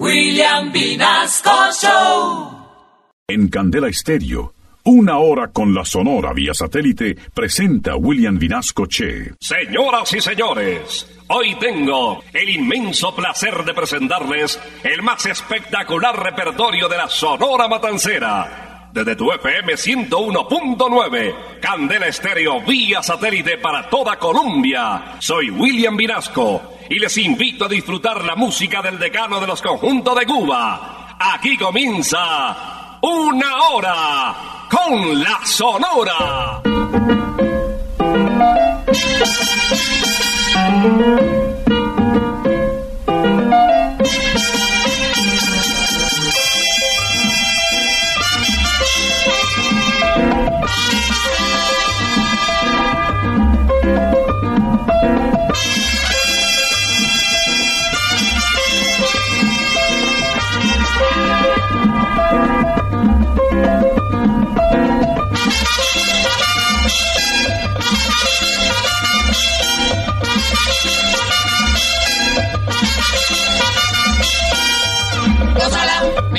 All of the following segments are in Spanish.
William Vinasco Show. En Candela Estéreo, una hora con la Sonora vía satélite presenta William Vinasco Che. Señoras y señores, hoy tengo el inmenso placer de presentarles el más espectacular repertorio de la Sonora Matancera. Desde tu FM 101.9, Candela Estéreo vía satélite para toda Colombia. Soy William Vinasco y les invito a disfrutar la música del decano de los conjuntos de Cuba. Aquí comienza una hora con la Sonora.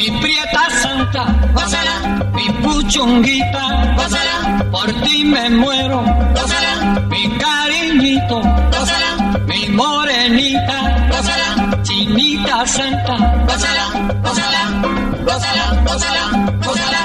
Mi prieta santa, gózala, mi puchonguita, gózala, por ti me muero, gózala, mi cariñito, gózala, mi morenita, gózala, chinita santa, gózala, gózala, gózala, gózala, gózala,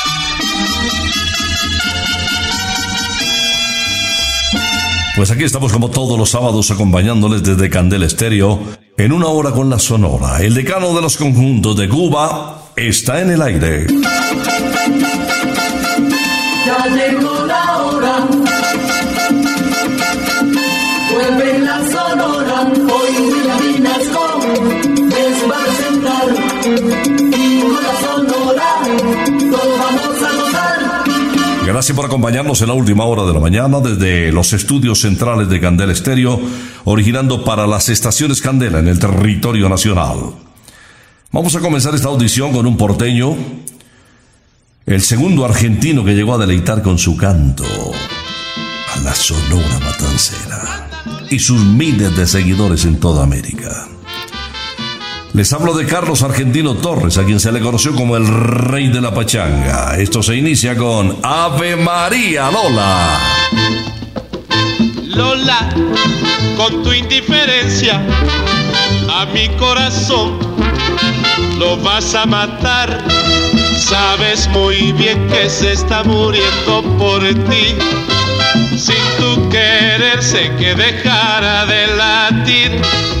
Pues aquí estamos como todos los sábados acompañándoles desde Candel Estéreo en una hora con la Sonora. El decano de los conjuntos de Cuba está en el aire. Gracias por acompañarnos en la última hora de la mañana desde los estudios centrales de Candel Estéreo, originando para las estaciones Candela en el territorio nacional. Vamos a comenzar esta audición con un porteño, el segundo argentino que llegó a deleitar con su canto a la Sonora Matancera y sus miles de seguidores en toda América. Les hablo de Carlos Argentino Torres, a quien se le conoció como el rey de la pachanga. Esto se inicia con Ave María Lola. Lola, con tu indiferencia a mi corazón lo vas a matar. Sabes muy bien que se está muriendo por ti. Sin tu querer sé que dejara de latir.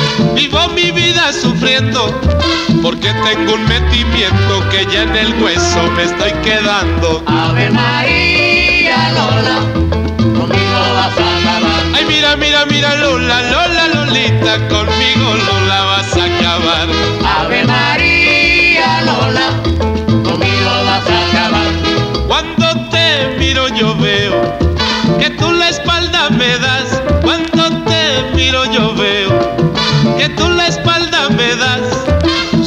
vivo mi vida sufriendo. Porque tengo un metimiento que ya en el hueso me estoy quedando. Ave María Lola, conmigo vas a acabar. Ay, mira, mira, mira, Lola, Lola, Lolita, conmigo Lola vas a acabar. Ave María Lola, conmigo vas a acabar. Cuando te miro yo veo que tú la espalda me das.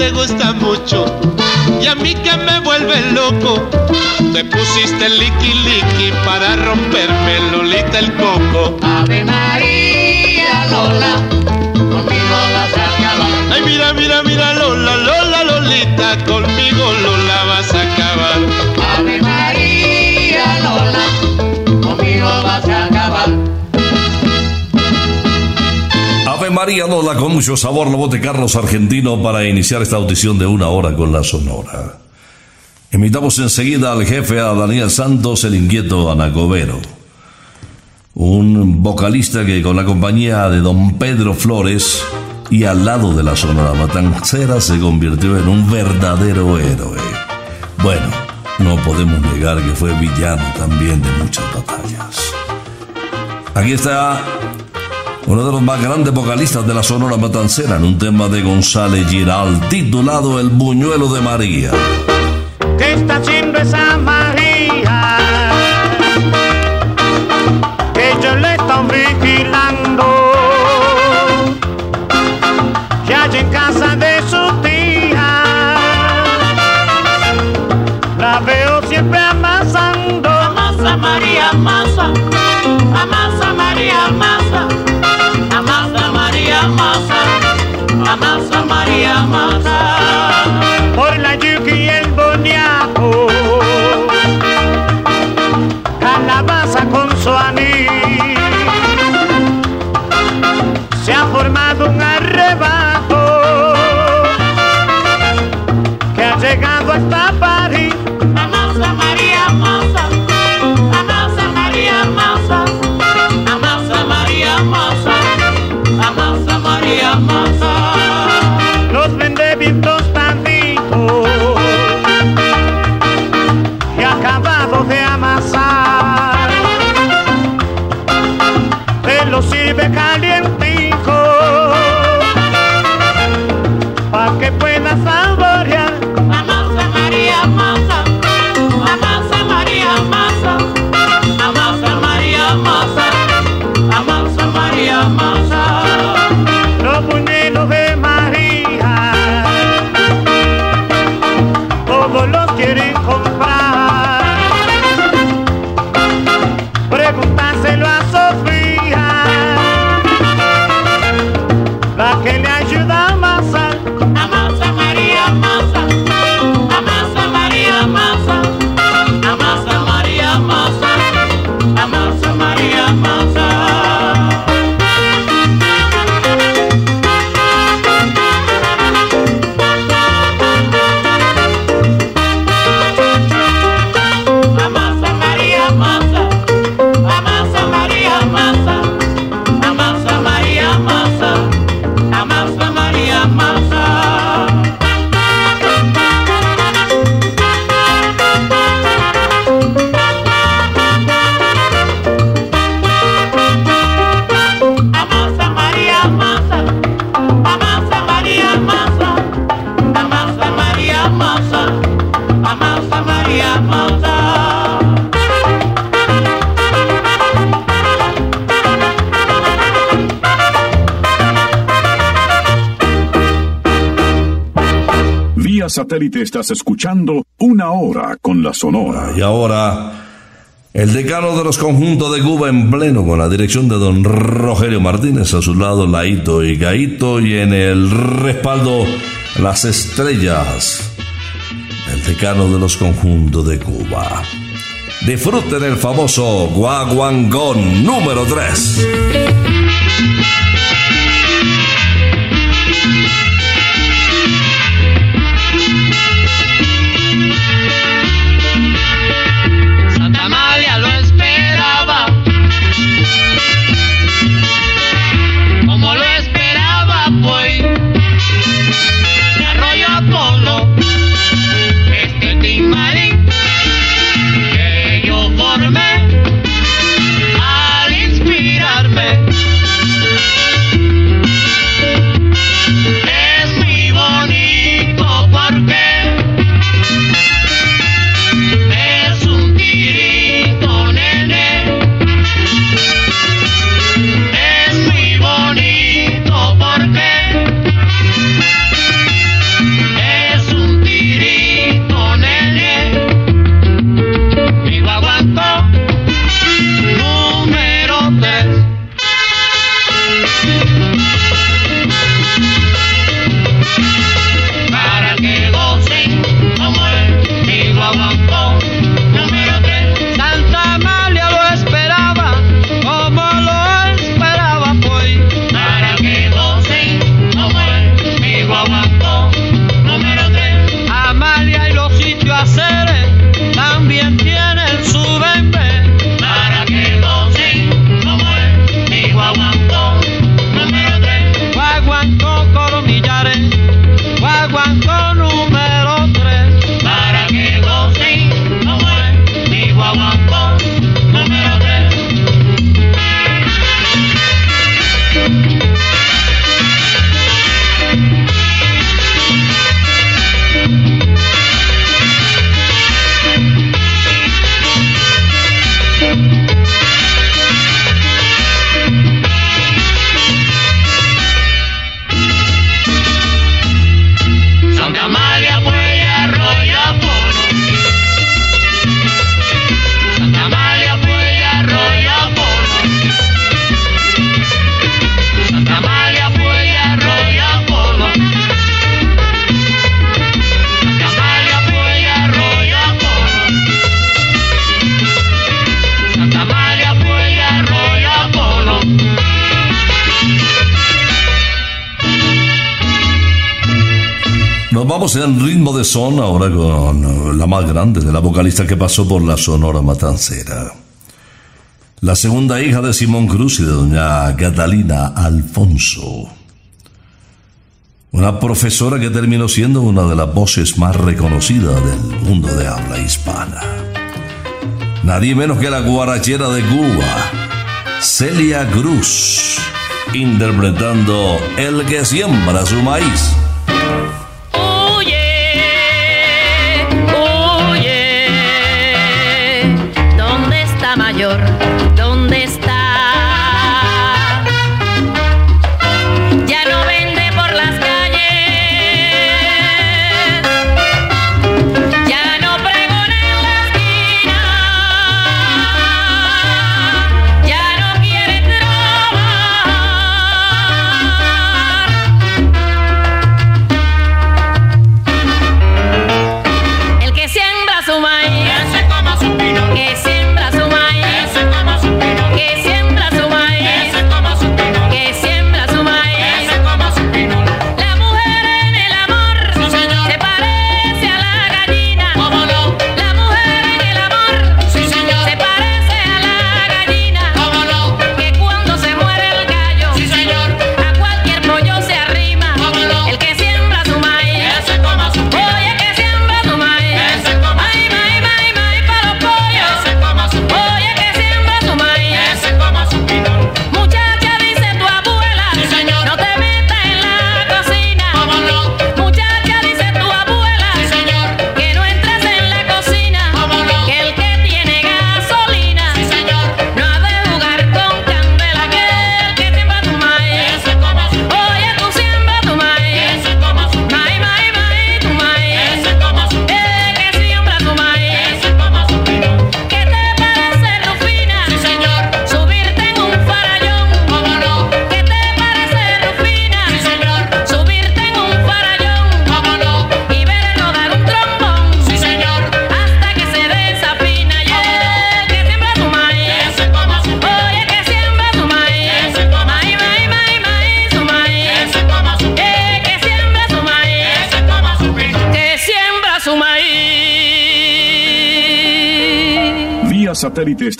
te gusta mucho y a mí que me vuelve loco. Te pusiste liqui liqui para romperme Lolita el coco. Ave María Lola con mucho sabor, la voz de Carlos Argentino para iniciar esta audición de una hora con la Sonora. Invitamos enseguida al jefe, a Daniel Santos, el inquieto Anacobero. Un vocalista que con la compañía de don Pedro Flores y al lado de la Sonora Matancera se convirtió en un verdadero héroe. Bueno, no podemos negar que fue villano también de muchas batallas. Aquí está uno de los más grandes vocalistas de la Sonora Matancera en un tema de González Giral titulado El Buñuelo de María. ¿Qué está haciendo esa María? Que yo le Por la yuca y el boniato. Calabaza con su. Se ha formado un arrebato que ha llegado hasta París. Satélite estás escuchando Una Hora con la Sonora. Y ahora, el decano de los conjuntos de Cuba en pleno con la dirección de don Rogelio Martínez, a su lado Laito y Gaito y en el respaldo las estrellas. El decano de los conjuntos de Cuba. Disfruten el famoso Guaguangón número 3. Nos vamos en ritmo de son ahora con la más grande de la vocalista que pasó por la Sonora Matancera. La segunda hija de Simón Cruz y de doña Catalina Alfonso. Una profesora que terminó siendo una de las voces más reconocidas del mundo de habla hispana. Nadie menos que la guarachera de Cuba, Celia Cruz, interpretando El que siembra su maíz. Mayor?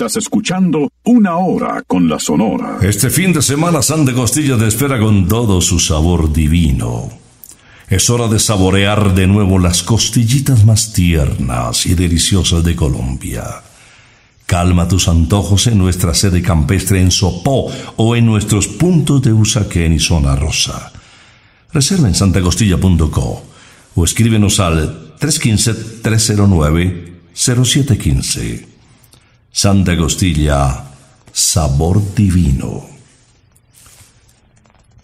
Estás escuchando Una Hora con la Sonora. Este fin de semana Santa Costilla te espera con todo su sabor divino. Es hora de saborear de nuevo las costillitas más tiernas y deliciosas de Colombia. Calma tus antojos en nuestra sede campestre en Sopó o en nuestros puntos de Usaquén y Zona Rosa. Reserva en santagostilla.co o escríbenos al 315-309-0715. Santa Costilla, sabor divino.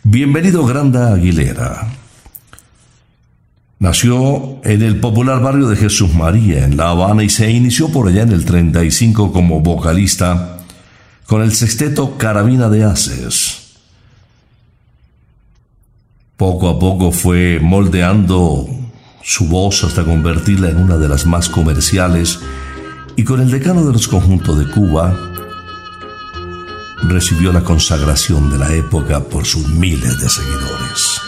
Bienvenido Granda Aguilera. Nació en el popular barrio de Jesús María, en La Habana, y se inició por allá en el 35 como vocalista con el sexteto Carabina de Haces. Poco a poco fue moldeando su voz hasta convertirla en una de las más comerciales y con el decano de los conjuntos de Cuba recibió la consagración de la época por sus miles de seguidores.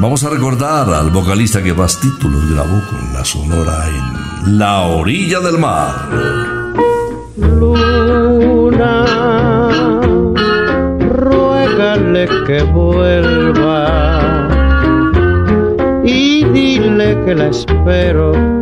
Vamos a recordar al vocalista que más títulos grabó con la sonora en La orilla del mar. Luna, ruégale que vuelva y dile que la espero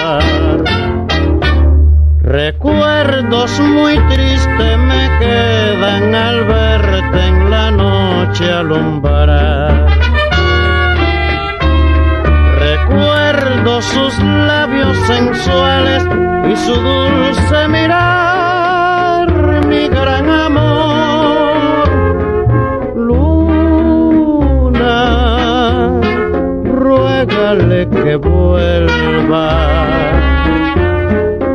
Recuerdos muy tristes me quedan al verte en la noche alumbrar. Recuerdo sus labios sensuales y su dulce mirar, mi gran amor. Luna, ruégale que vuelva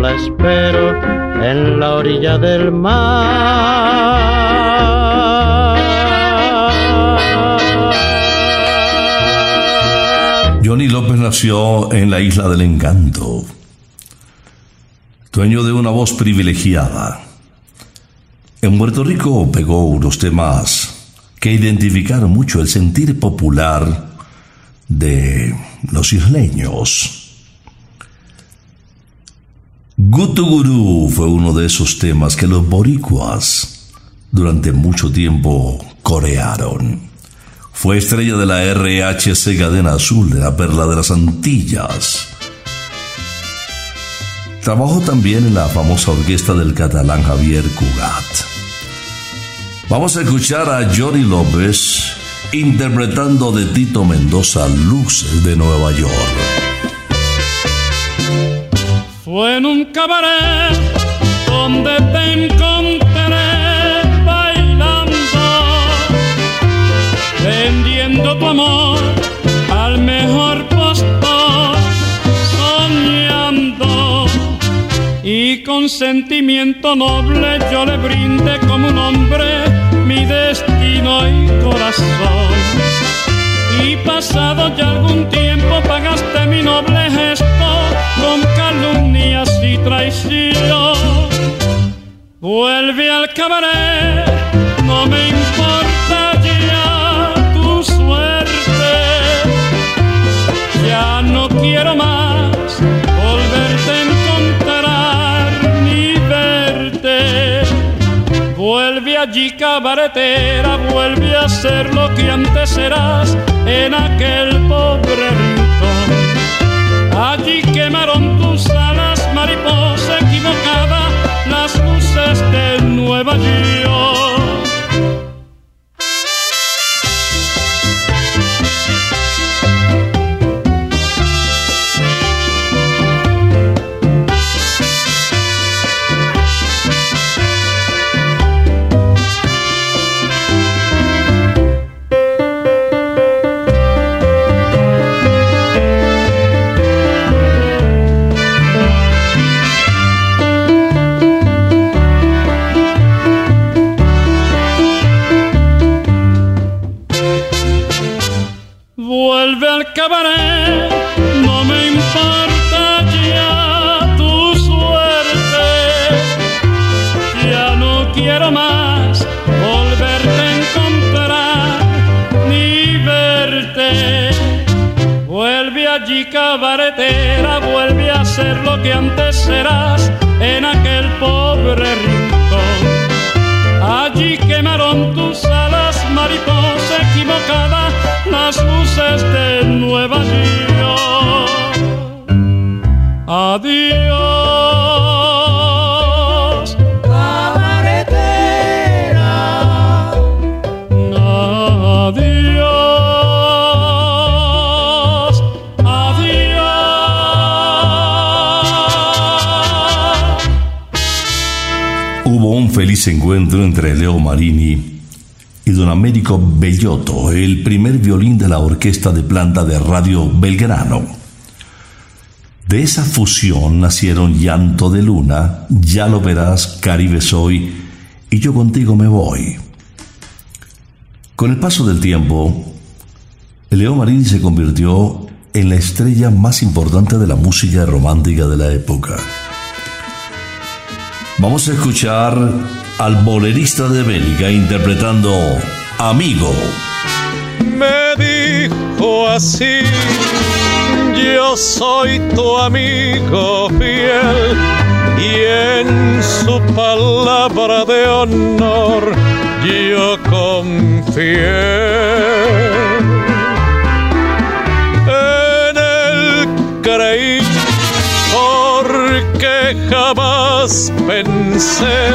La espero en la orilla del mar. Johnny López nació en la isla del encanto, dueño de una voz privilegiada. En Puerto Rico pegó unos temas que identificaron mucho el sentir popular de los isleños. Gutu Gurú fue uno de esos temas que los boricuas durante mucho tiempo corearon. Fue estrella de la RHC Cadena Azul de la Perla de las Antillas. Trabajó también en la famosa orquesta del catalán Javier Cugat. Vamos a escuchar a Johnny López interpretando de Tito Mendoza Luces de Nueva York. Fue en un cabaret donde te encontré bailando, vendiendo tu amor al mejor postor, soñando. Y con sentimiento noble yo le brindé como un hombre mi destino y corazón. Y pasado ya algún tiempo pagaste mi noble traición. Vuelve al cabaret, no me importa ya tu suerte. Ya no quiero más volverte a encontrar ni verte. Vuelve allí cabaretera, vuelve a ser lo que antes eras en aquel pobre rincón. Allí quemaron Nueva York. Vuelve a ser lo que antes eras en aquel pobre rincón. Allí quemaron tus alas, mariposa equivocada, las luces de Nueva York. Adiós, Feliz encuentro entre Leo Marini y don Américo Bellotto, el primer violín de la orquesta de planta de Radio Belgrano. De esa fusión nacieron Llanto de Luna, Ya lo verás, Caribe soy y Yo contigo me voy. Con el paso del tiempo, Leo Marini se convirtió en la estrella más importante de la música romántica de la época. Vamos a escuchar al bolerista de Bélica interpretando Amigo. me dijo así, yo soy tu amigo fiel y en su palabra de honor yo confié. Porque jamás pensé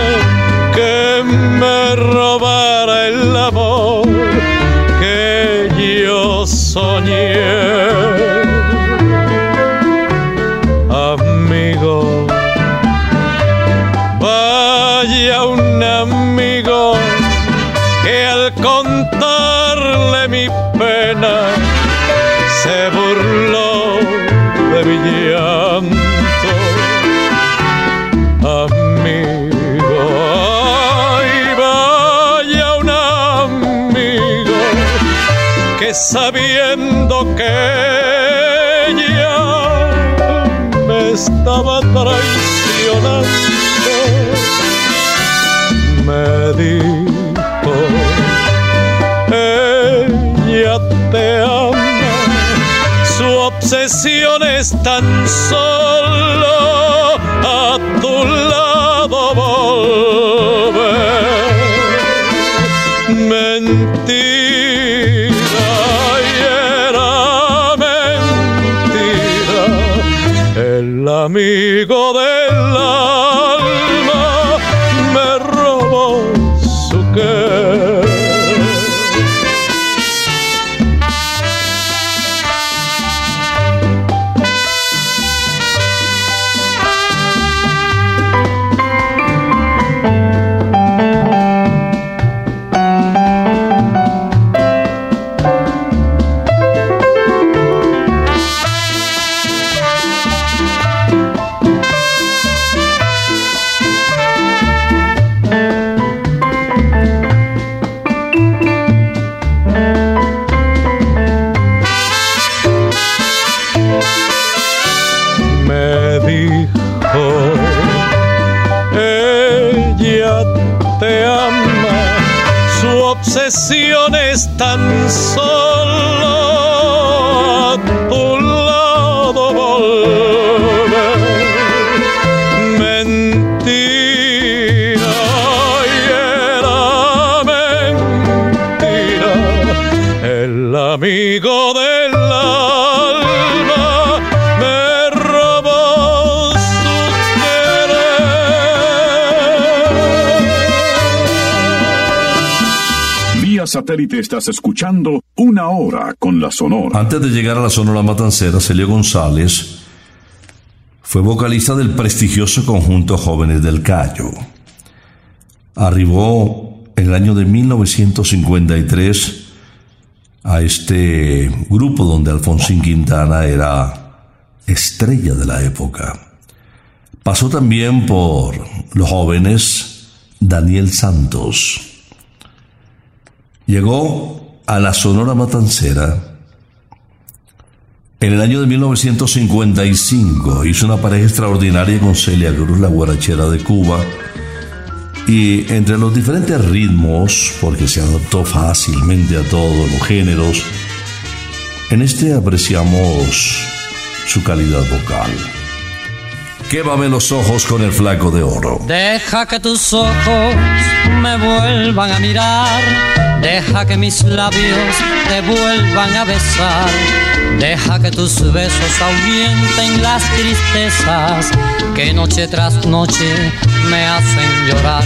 que me robara el amor que yo soñé. Amigo, vaya un amigo que al contarle mi sabiendo que ella me estaba traicionando, me dijo, ella te ama su obsesión es tan solo obsesiones tan solo satélite estás escuchando Una Hora con la Sonora. Antes de llegar a la Sonora Matancera, Celio González fue vocalista del prestigioso conjunto Jóvenes del Cayo. Arribó en el año de 1953 a este grupo donde Alfonsín Quintana era estrella de la época. Pasó también por los jóvenes Daniel Santos. Llegó a la Sonora Matancera en el año de 1955. Hizo una pareja extraordinaria con Celia Cruz, la guarachera de Cuba. Y entre los diferentes ritmos, porque se adaptó fácilmente a todos los géneros, en este apreciamos su calidad vocal. Quémame los ojos con el flaco de oro. Deja que tus ojos me vuelvan a mirar, deja que mis labios te vuelvan a besar, deja que tus besos ahuyenten las tristezas que noche tras noche me hacen llorar.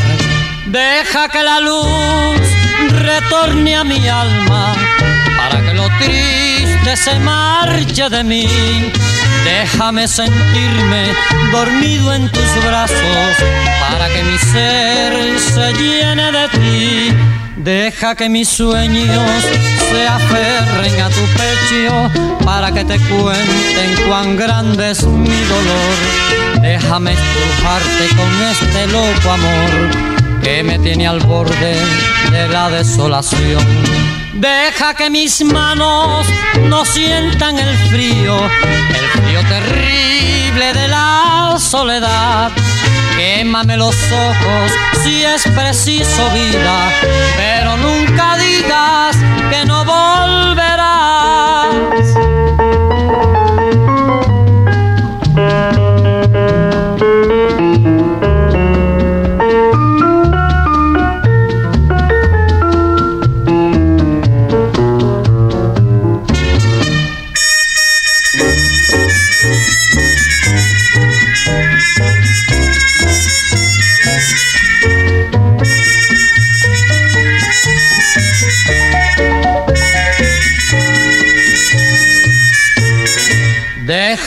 Deja que la luz retorne a mi alma para que lo triste se marche de mí. Déjame sentirme dormido en tus brazos para que mi ser se llene de ti. Deja que mis sueños se aferren a tu pecho para que te cuenten cuán grande es mi dolor. Déjame estrujarte con este loco amor que me tiene al borde de la desolación. Deja que mis manos no sientan el frío, el frío terrible de la soledad. Quémame los ojos si es preciso vida, pero nunca digas que no volverás.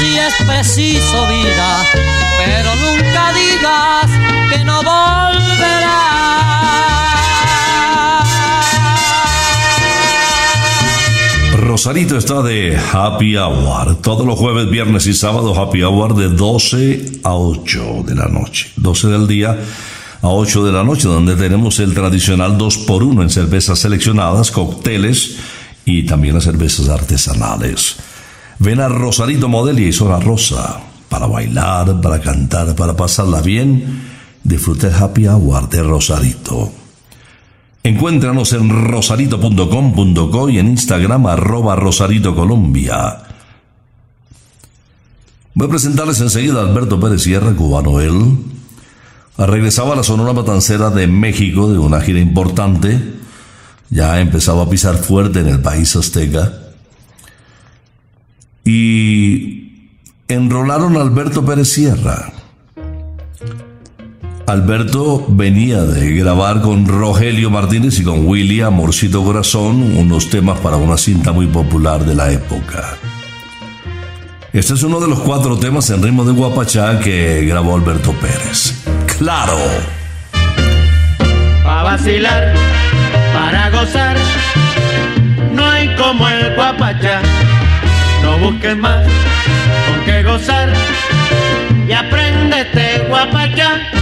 si es preciso vida, pero nunca digas que no volverás. Rosarito está de Happy Hour. Todos los jueves, viernes y sábados, Happy Hour de 12 a 8 de la noche. 12 del día a 8 de la noche, donde tenemos el tradicional 2x1 en cervezas seleccionadas, cócteles y también las cervezas artesanales. Ven a Rosarito Modelia y Zona Rosa para bailar, para cantar, para pasarla bien. Disfruta el Happy Hour de Rosarito. Encuéntranos en rosarito.com.co y en Instagram arroba Rosarito Colombia. Voy a presentarles enseguida a Alberto Pérez Sierra, cubano él. Regresaba a la Sonora Matancera de México de una gira importante. Ya empezaba a pisar fuerte en el país azteca. Y enrolaron a Alberto Pérez Sierra. Alberto venía de grabar con Rogelio Martínez y con Willy Amorcito Corazón unos temas para una cinta muy popular de la época. Este es uno de los cuatro temas en ritmo de guapachá que grabó Alberto Pérez. ¡Claro! Para vacilar, para gozar, no hay como el guapachá. Busques más con qué gozar y apréndete guapachá.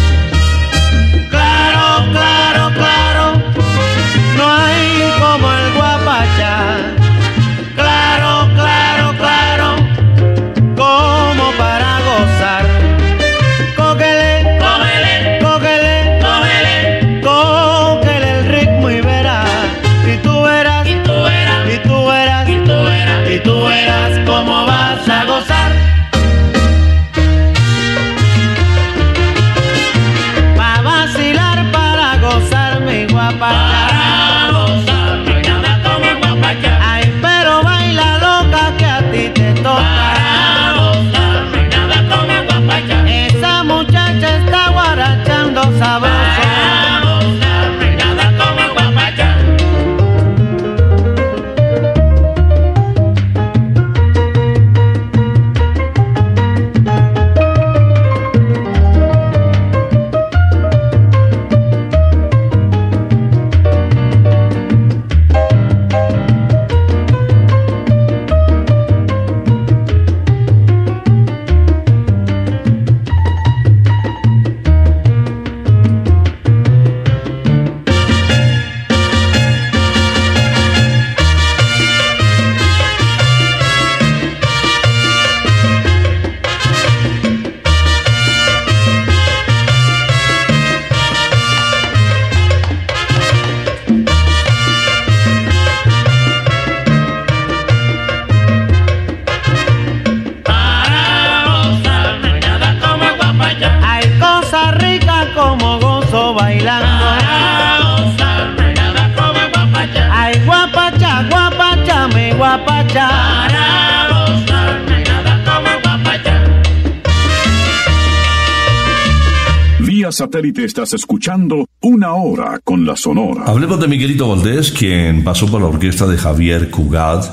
Satélite estás escuchando Una Hora con la Sonora. Hablemos de Miguelito Valdés, quien pasó por la orquesta de Javier Cugat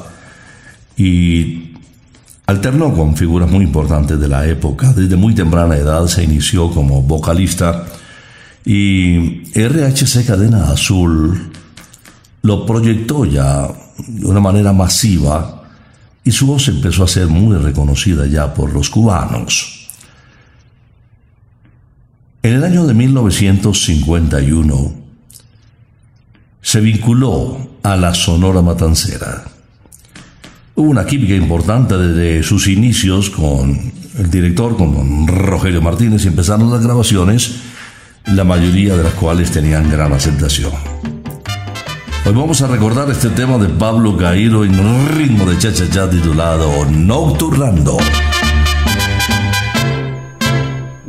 y alternó con figuras muy importantes de la época. Desde muy temprana edad se inició como vocalista y RHC Cadena Azul lo proyectó ya de una manera masiva y su voz empezó a ser muy reconocida ya por los cubanos. En el año de 1951 se vinculó a la Sonora Matancera. Hubo una química importante desde sus inicios con el director, con Rogelio Martínez, y empezaron las grabaciones, la mayoría de las cuales tenían gran aceptación. Hoy vamos a recordar este tema de Pablo Gairo en un ritmo de cha-cha-cha titulado Nocturnando.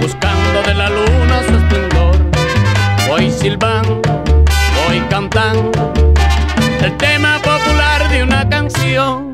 buscando de la luna su esplendor. Voy silbando, voy cantando el tema popular de una canción.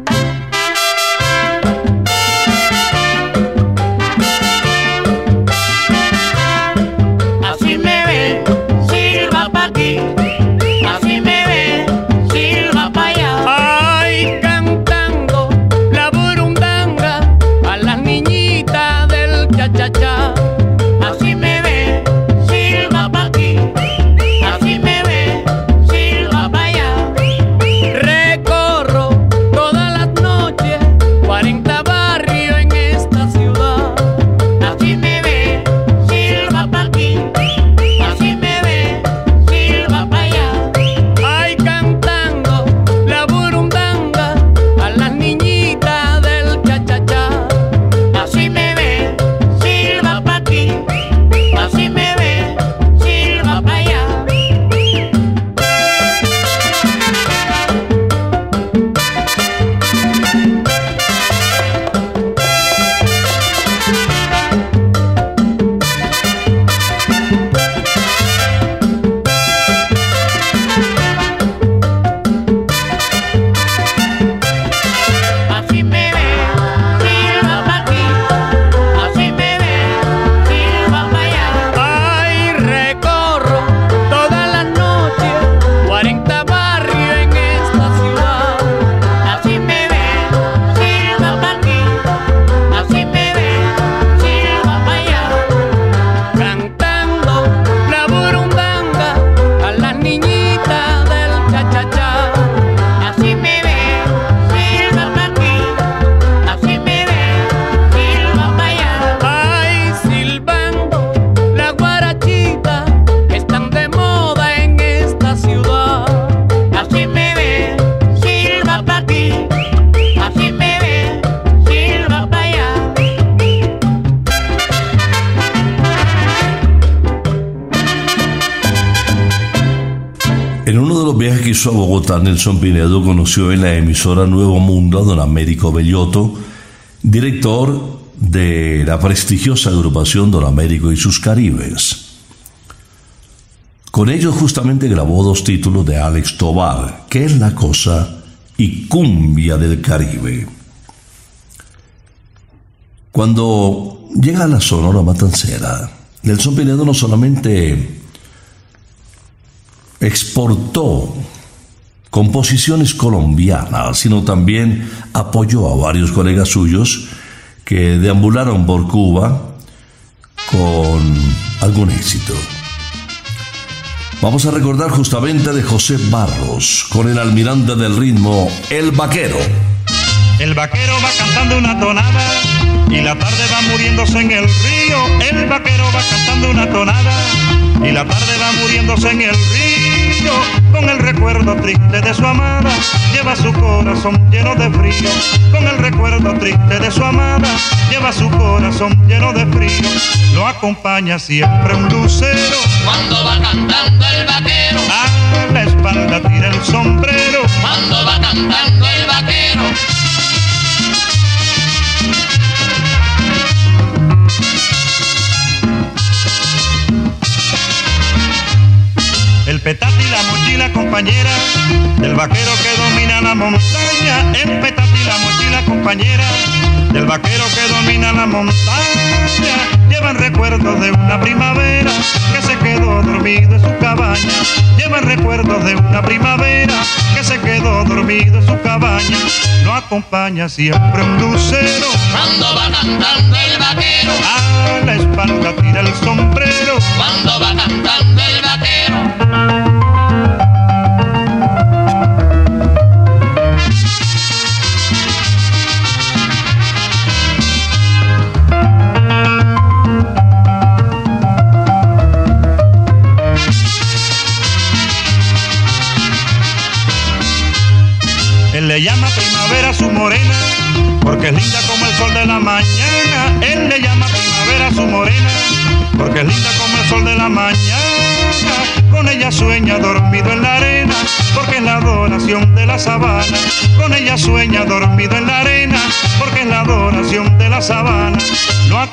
Nelson Pinedo conoció en la emisora Nuevo Mundo a don Américo Bellotto, director de la prestigiosa agrupación Don Américo y sus Caribes. Con ellos justamente grabó dos títulos de Alex Tobar, ¿Qué es la cosa? y Cumbia del Caribe. Cuando llega a la Sonora Matancera, Nelson Pinedo no solamente exportó composiciones colombianas, sino también apoyó a varios colegas suyos que deambularon por Cuba con algún éxito. Vamos a recordar justamente de José Barros con el almirante del ritmo, El Vaquero. El vaquero va cantando una tonada y la tarde va muriéndose en el río. El vaquero va cantando una tonada y la tarde va muriéndose en el río. Con el recuerdo triste de su amada, lleva su corazón lleno de frío. Con el recuerdo triste de su amada, lleva su corazón lleno de frío. Lo acompaña siempre un lucero. Cuando va cantando el vaquero, a la espalda tira el sombrero. Cuando va cantando Y la mochila compañera del vaquero que domina la montaña. El petate y la mochila compañera del vaquero que domina la montaña. Llevan recuerdos de una primavera que se quedó dormido en su cabaña. Llevan recuerdos de una primavera que se quedó dormido en su cabaña. Lo acompaña siempre un lucero. Cuando va cantando el vaquero, a la espalda tira el sombrero. Cuando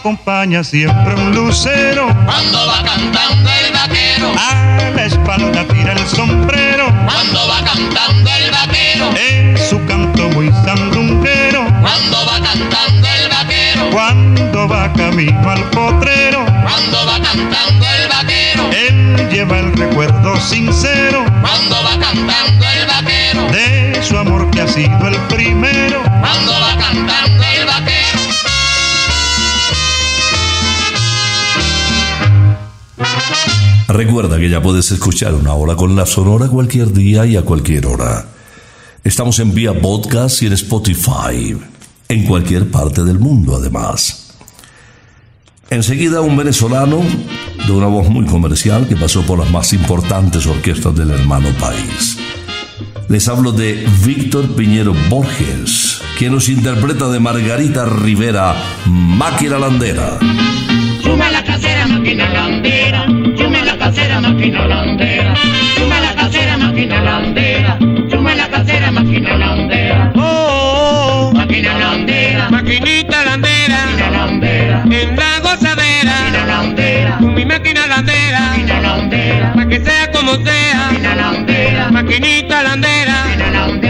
acompaña siempre un lucero. Cuando va cantando el vaquero, a la espalda tira el sombrero. Cuando va cantando el vaquero, es su canto muy sandunguero. Cuando va cantando el vaquero, cuando va camino al potrero. Cuando va cantando el vaquero, él lleva el recuerdo sincero. Cuando va cantando el vaquero, de su amor que ha sido el primero. Recuerda que ya puedes escuchar una hora con la Sonora cualquier día y a cualquier hora. Estamos en vía podcast y en Spotify, en cualquier parte del mundo además. Enseguida un venezolano de una voz muy comercial que pasó por las más importantes orquestas del hermano país. Les hablo de Víctor Piñero Borges, quien nos interpreta de Margarita Rivera, Máquina Landera. Suma la casera, máquina landera. Casera, máquina landera. Suma la casera, máquina landera. Suma la casera, máquina landera. Oh, oh, oh. Máquina landera. Maquinita landera. Máquina landera. En la gozadera. Máquina landera. Con mi máquina landera. Máquina landera. Pa' que sea como sea. Máquina landera. Maquinita landera. Máquina landera.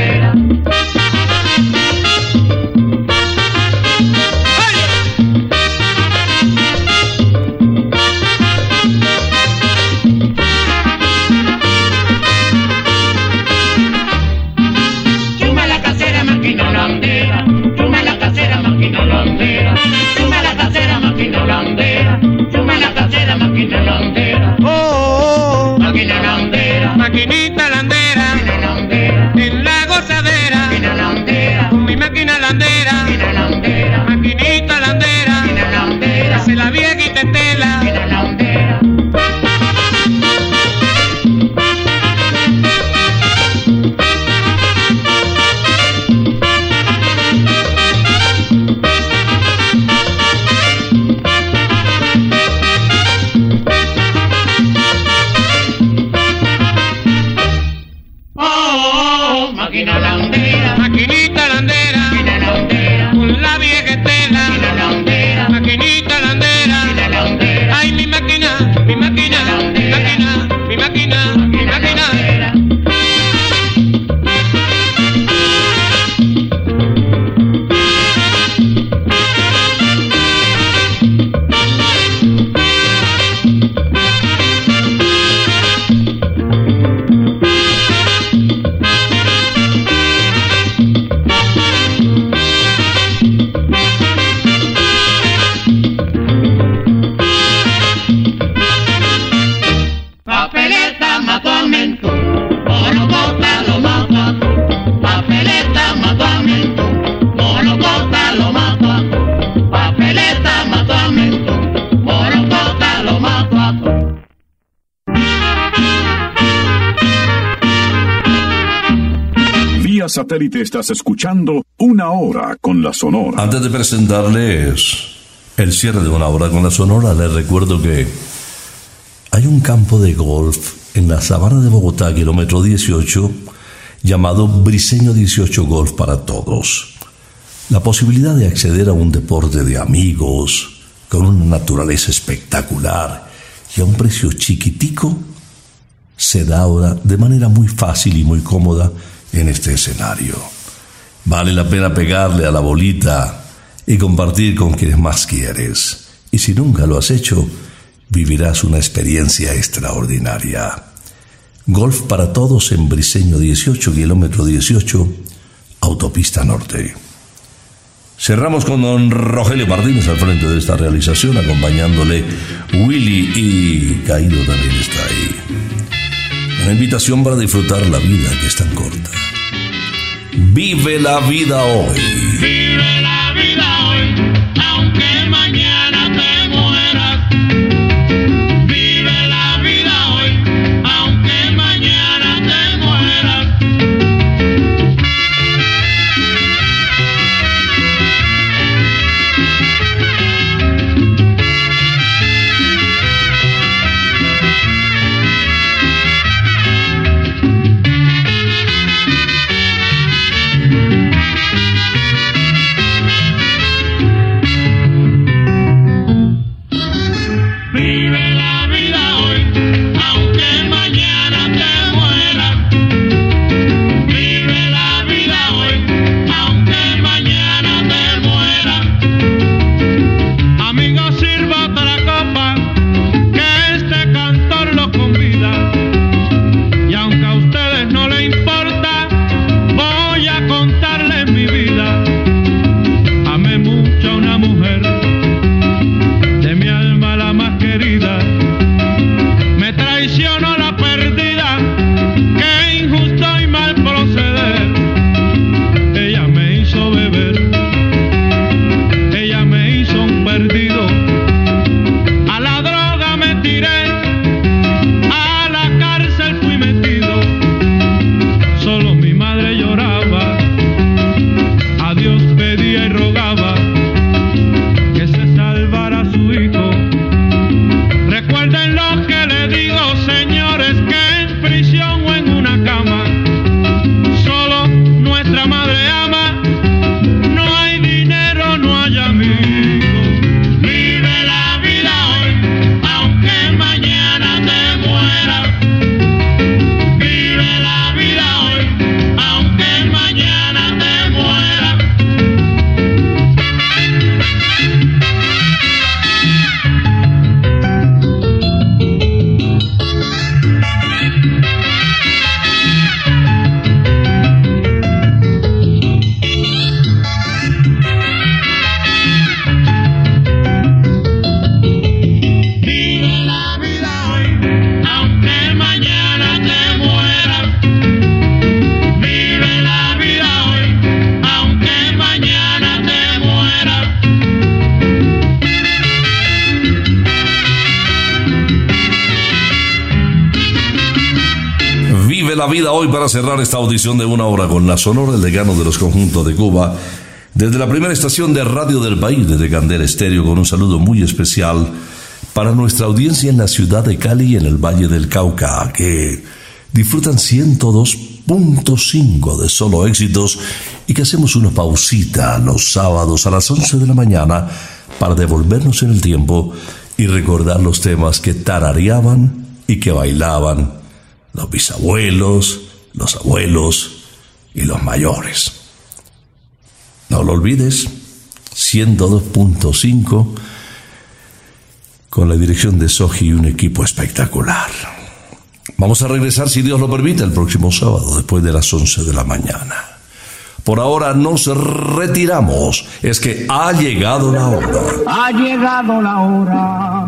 Satélite estás escuchando Una Hora con la Sonora. Antes de presentarles el cierre de una hora con la Sonora, les recuerdo que hay un campo de golf en la sabana de Bogotá, kilómetro 18, llamado Briseño 18 Golf para Todos. La posibilidad de acceder a un deporte de amigos, con una naturaleza espectacular y a un precio chiquitico, se da ahora de manera muy fácil y muy cómoda en este escenario. Vale la pena pegarle a la bolita y compartir con quienes más quieres. Y si nunca lo has hecho, vivirás una experiencia extraordinaria. Golf para todos en Briseño 18, kilómetro 18, autopista norte. Cerramos con don Rogelio Martínez al frente de esta realización, acompañándole Willy y Caído también está ahí. Una invitación para disfrutar la vida que es tan corta. Vive la vida hoy. Para cerrar esta audición de una hora con la Sonora, el decano de los conjuntos de Cuba. Desde la primera estación de radio del país, desde Candela Estéreo, con un saludo muy especial para nuestra audiencia en la ciudad de Cali en el Valle del Cauca, que disfrutan 102.5 de solo éxitos y que hacemos una pausita los sábados a las 11 de la mañana para devolvernos en el tiempo y recordar los temas que tarareaban y que bailaban los bisabuelos, los abuelos y los mayores. No lo olvides, 102.5 con la dirección de Soji y un equipo espectacular. Vamos a regresar, si Dios lo permite, el próximo sábado, después de las 11 de la mañana. Por ahora nos retiramos. Es que ha llegado la hora. Ha llegado la hora.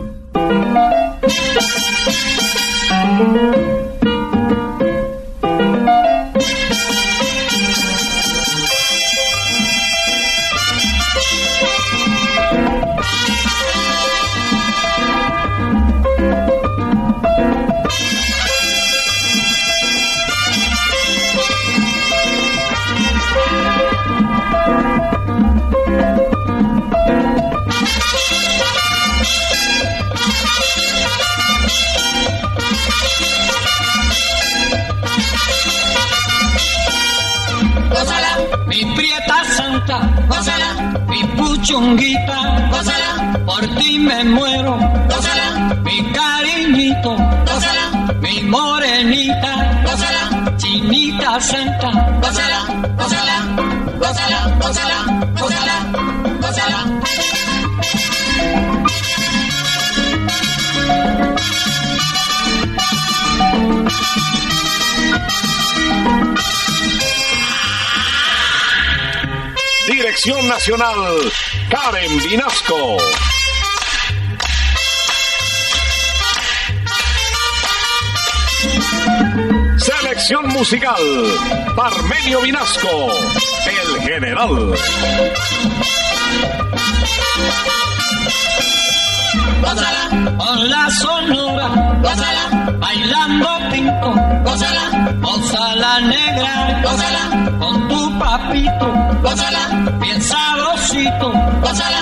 Thank you. Parmenio Vinasco, el general. Gózala, con la sonora, gózala, bailando pinto, gózala, gózala negra, gózala, con tu papito, gózala, bien sabrosito, gózala,